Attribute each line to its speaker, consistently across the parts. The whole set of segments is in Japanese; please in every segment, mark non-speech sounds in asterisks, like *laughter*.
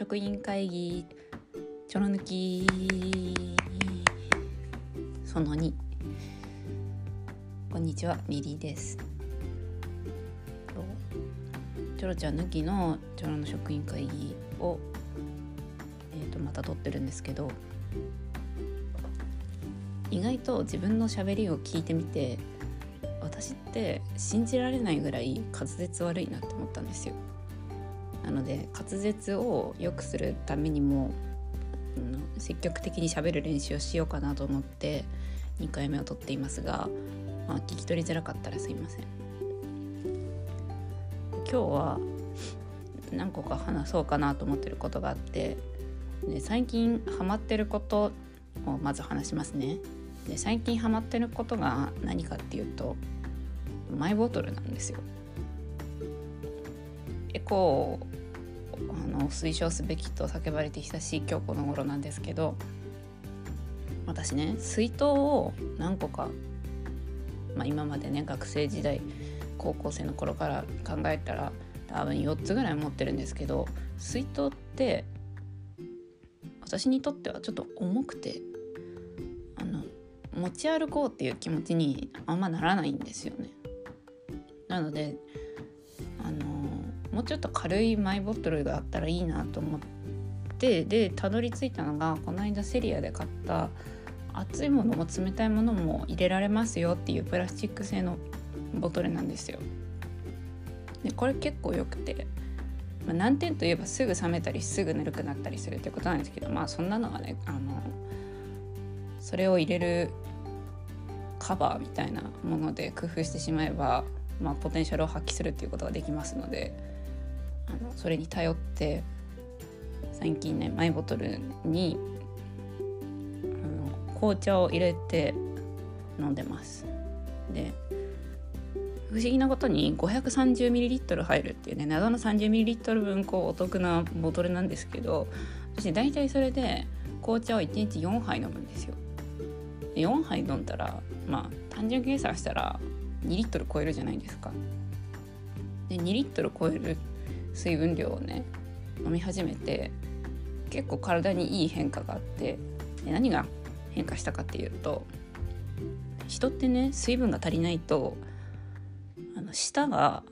Speaker 1: 職員会議ちょろ抜きその2こんにちはミリーです。ちょろちゃん抜きのちょろの職員会議を、えー、とまた撮ってるんですけど意外と自分のしゃべりを聞いてみて私って信じられないぐらい滑舌悪いなって思ったんですよ。なので滑舌を良くするためにも、うん、積極的にしゃべる練習をしようかなと思って2回目を撮っていますが、まあ、聞き取りづらかったらすいません今日は何個か話そうかなと思ってることがあってで最近ハマってることをまず話しますねで最近ハマってることが何かっていうとマイボトルなんですよ。エコあの推奨すべきと叫ばれて久しい今日この頃なんですけど私ね水筒を何個か、まあ、今までね学生時代高校生の頃から考えたら多分4つぐらい持ってるんですけど水筒って私にとってはちょっと重くてあの持ち歩こうっていう気持ちにあんまならないんですよね。なのでもうちょっと軽いマイボトルがあったらいいなと思ってでたどり着いたのがこの間セリアで買った熱いものも冷たいものも入れられますよっていうプラスチック製のボトルなんですよ。でこれ結構よくて、まあ、難点といえばすぐ冷めたりすぐぬるくなったりするってことなんですけどまあそんなのはねあのそれを入れるカバーみたいなもので工夫してしまえばまあ、ポテンシャルを発揮するっていうことができますのであのそれに頼って最近ねマイボトルにあの紅茶を入れて飲んでます。で不思議なことに 530ml 入るっていうね謎の 30ml 分こうお得なボトルなんですけど私大体それで紅茶を1日4杯飲むんですよで。4杯飲んだらまあ単純計算したら2リットル超えるじゃないですか。で2リットル超える水分量をね飲み始めて結構体にいい変化があって何が変化したかっていうと人ってね水分が足りないとあの舌が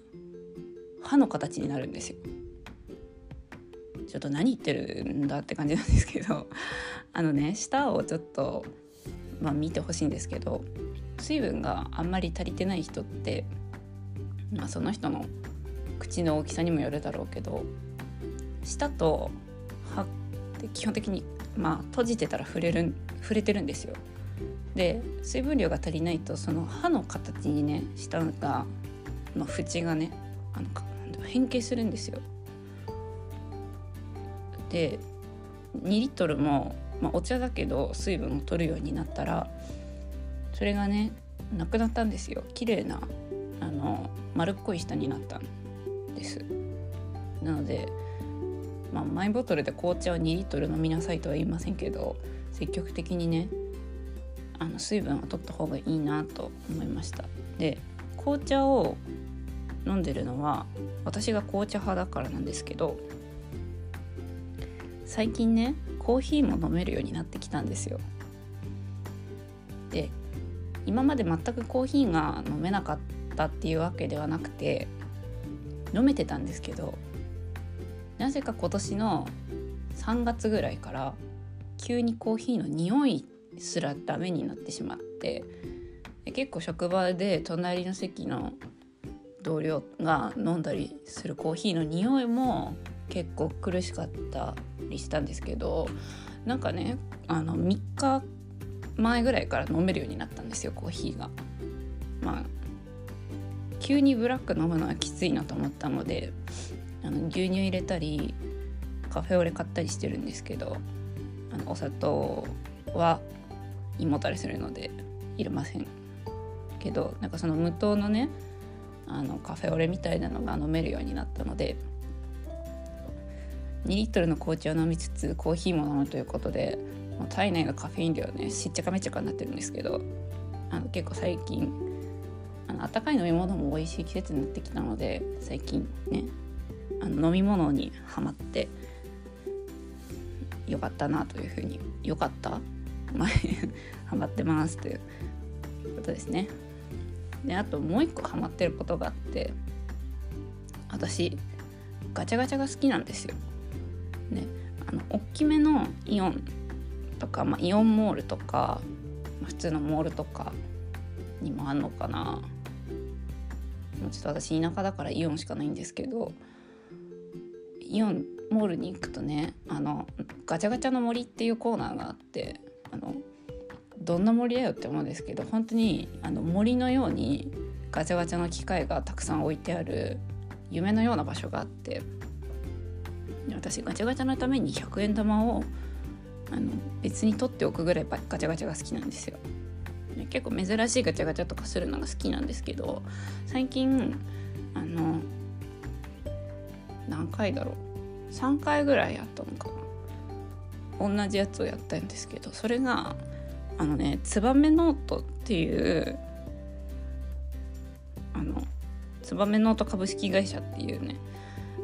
Speaker 1: 歯の形になるんですよ。ちょっと何言ってるんだって感じなんですけどあのね舌をちょっと、まあ、見てほしいんですけど水分があんまり足りてない人って、まあ、その人の口の大きさにもよるだろうけど舌と歯って基本的に、まあ、閉じてたら触れる触れてるんですよ。で水分量が足りないとその歯の形にね舌がの縁がねあの変形するんですよ。で2リットルも、まあ、お茶だけど水分を取るようになったらそれがねなくなったんですよ綺麗なあの丸っこい舌になったです。なので、まあ、マイボトルで紅茶を2リットル飲みなさいとは言いませんけど積極的にねあの水分を取った方がいいなと思いました。で紅茶を飲んでるのは私が紅茶派だからなんですけど最近ねコーヒーも飲めるようになってきたんですよ。で今まで全くコーヒーが飲めなかったっていうわけではなくて飲めてたんですけどなぜか今年の3月ぐらいから急にコーヒーの匂いすらダメになってしまって結構職場で隣の席の同僚が飲んだりするコーヒーの匂いも結構苦しかったりしたんですけどなんかねあの3日前ぐらいから飲めるようになったんですよコーヒーが。まあ急にブラック飲むのはきついなと思ったのであの牛乳入れたりカフェオレ買ったりしてるんですけどあのお砂糖は胃もたれするのでいりませんけどなんかその無糖のねあのカフェオレみたいなのが飲めるようになったので2リットルの紅茶を飲みつつコーヒーも飲むということでもう体内のカフェイン量ねしっちゃかめっちゃかになってるんですけどあの結構最近の温かい飲み物も美味しい季節になってきたので最近ねあの飲み物にはまって良かったなというふうに良かった？前 *laughs* ハマってますということですね。であともう一個ハマってることがあって私ガチャガチャが好きなんですよ。ねあの大きめのイオンとか、まあ、イオンモールとか、ま、普通のモールとかにもあんのかなもうちょっと私田舎だからイオンしかないんですけどイオンモールに行くとねあのガチャガチャの森っていうコーナーがあってあのどんな森だよって思うんですけど本当にあの森のようにガチャガチャの機械がたくさん置いてある夢のような場所があって私ガチャガチャのために100円玉をあの別に取っておくぐらいガチャガチャが好きなんですよ。結構珍しいガチャガチャとかするのが好きなんですけど最近あの何回だろう。3回ぐらいやったのかな。同じやつをやったんですけどそれがあのねツバメノートっていうあのツバメノート株式会社っていうね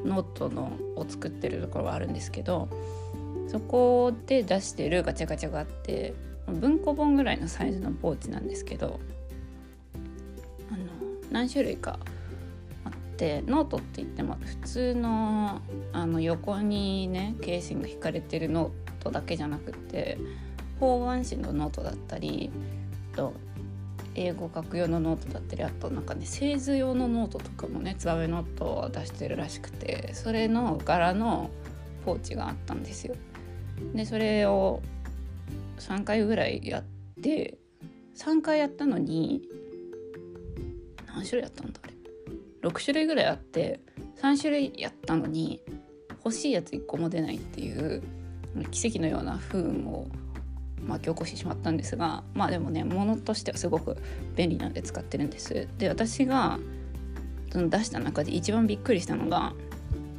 Speaker 1: ノートのを作ってるところがあるんですけどそこで出してるガチャガチャがあって文庫本ぐらいのサイズのポーチなんですけどあの何種類かあってノートって言っても普通のあの横にねケーシング引かれてるノートだけじゃなくて方眼紙のノートだったりと英語書く用のノートだったりあとなんかね製図用のノートとかもねツバメノートを出してるらしくてそれの柄のポーチがあったんですよ。でそれを3回ぐらいやって3回やったのに何種類やったんだあれ。6種類ぐらいあって3種類やったのに欲しいやつ1個も出ないっていう奇跡のような不運を巻き起こしてしまったんですがまあでもね物としてはすごく便利なんで使ってるんです。で私がその出した中で一番びっくりしたのが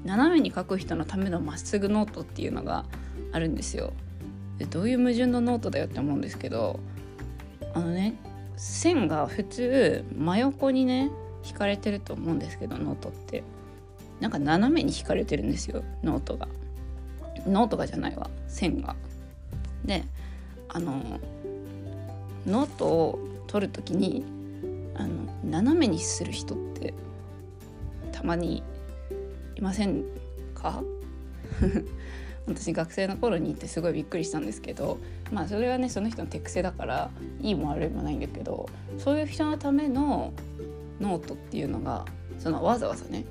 Speaker 1: 斜めに書く人のためのまっすぐノートっていうのがあるんですよ。どういう矛盾のノートだよって思うんですけどあのね線が普通真横にね引かれてると思うんですけどノートって。なんか斜めに引かれてるんですよノートが。ノートがじゃないわ線が。であのノートを取る時にあの斜めにする人ってたまにいませんか？*laughs* 私学生の頃にいてすごいびっくりしたんですけどまあそれはねその人の手癖だからいいも悪いもないんだけどそういう人のためのノートっていうのがそのわざわざね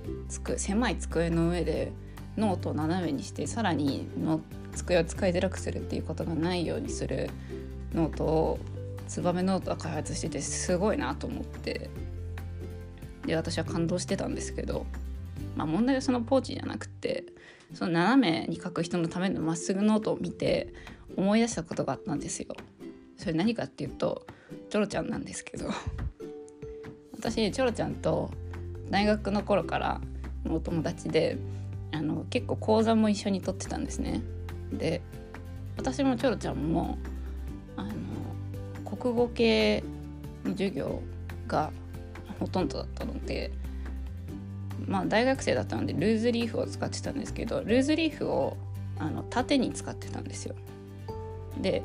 Speaker 1: 狭い机の上でノートを斜めにしてさらにの机を使いづらくするっていうことがないようにするノートをツバメノートは開発しててすごいなと思ってで私は感動してたんですけど、まあ、問題はそのポーチじゃなくてその斜めに書く人のためのまっすぐノートを見て思い出したことがあったんですよ。それ何かっていうとチョロちゃんなんですけど *laughs* 私チョロちゃんと大学の頃からのお友達であの結構講座も一緒に取ってたんですね。で私もチョロちゃんもあの国語系の授業がほとんどだったのでまあ大学生だったのでルーズリーフを使ってたんですけどルーズリーフをあの縦に使ってたんですよ。で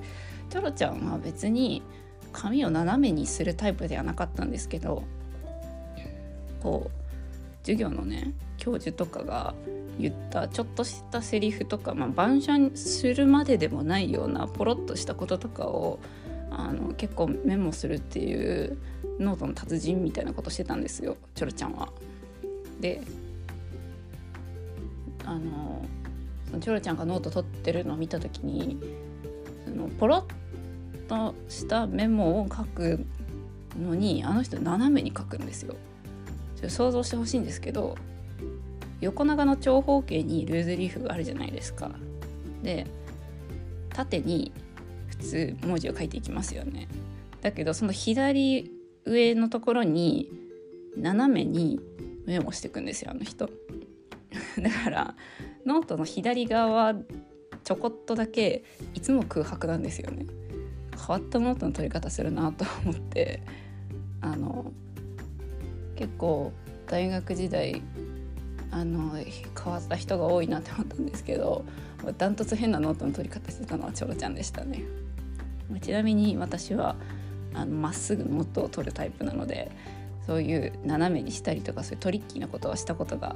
Speaker 1: チョロちゃんは別に紙を斜めにするタイプではなかったんですけどこう授業のね教授とかが言ったちょっとしたセリフとか、まあ、板書するまででもないようなポロッとしたこととかをあの結構メモするっていうノートの達人みたいなことしてたんですよチョロちゃんは。であのそのチョロちゃんがノート取ってるのを見た時にそのポロッとしたメモを書くのにあの人斜めに書くんですよ。ちょ想像してほしいんですけど横長の長方形にルーズリーフがあるじゃないですか。で縦に普通文字を書いていきますよね。だけどその左上のところに斜めにメモしていくんですよあの人。*laughs* だからノートの左側ちょこっとだけいつも空白なんですよね。変わったノートの取り方するなと思ってあの結構大学時代あの変わった人が多いなって思ったんですけどダントツ変なノートの取り方してたのはチョロちゃんでしたね。ちなみに私はあのまっすぐノートを取るタイプなのでそういう斜めにしたりとかそういうトリッキーなことはしたことが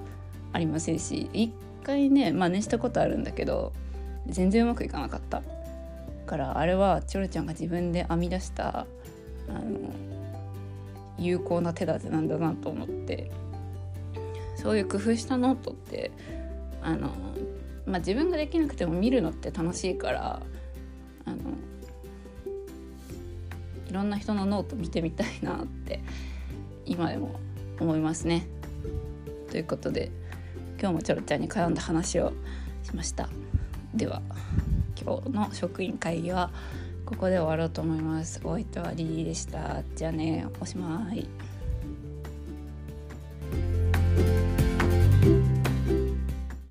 Speaker 1: ありませんし一回ね真似したことあるんだけど全然うまくいかなかったからあれはチョロちゃんが自分で編み出したあの有効な手立てなんだなと思ってそういう工夫したノートってあの、まあ、自分ができなくても見るのって楽しいからあのいろんな人のノート見てみたいなって今でも思いますね。ということで今日もちょろちゃんに絡んだ話をしました。では今日の職員会議はここで終わろうと思います。お相手はリリーでした。じゃあね、おしまい。